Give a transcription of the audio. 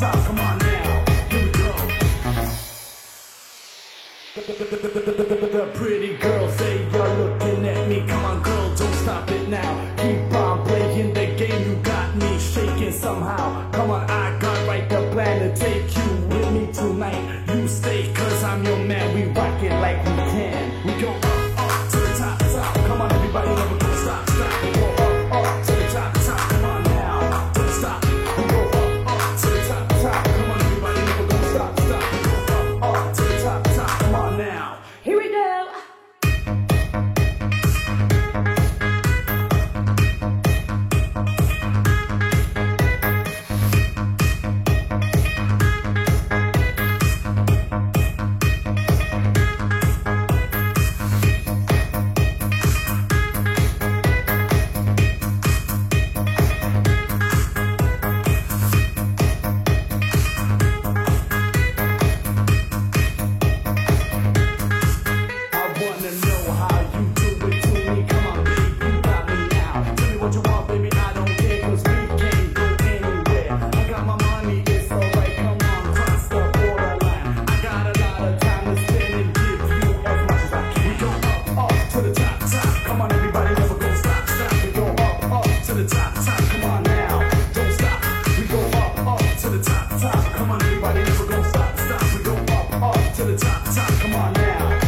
Come on now. Here we go. The pretty girls say you're looking at me. Come on, girl, don't stop it now. Keep on playing the game. You got me shaking somehow. Come on, I got right the plan to take you with me tonight. You stay, cause I'm your man. We rock. the top, top. Come on now.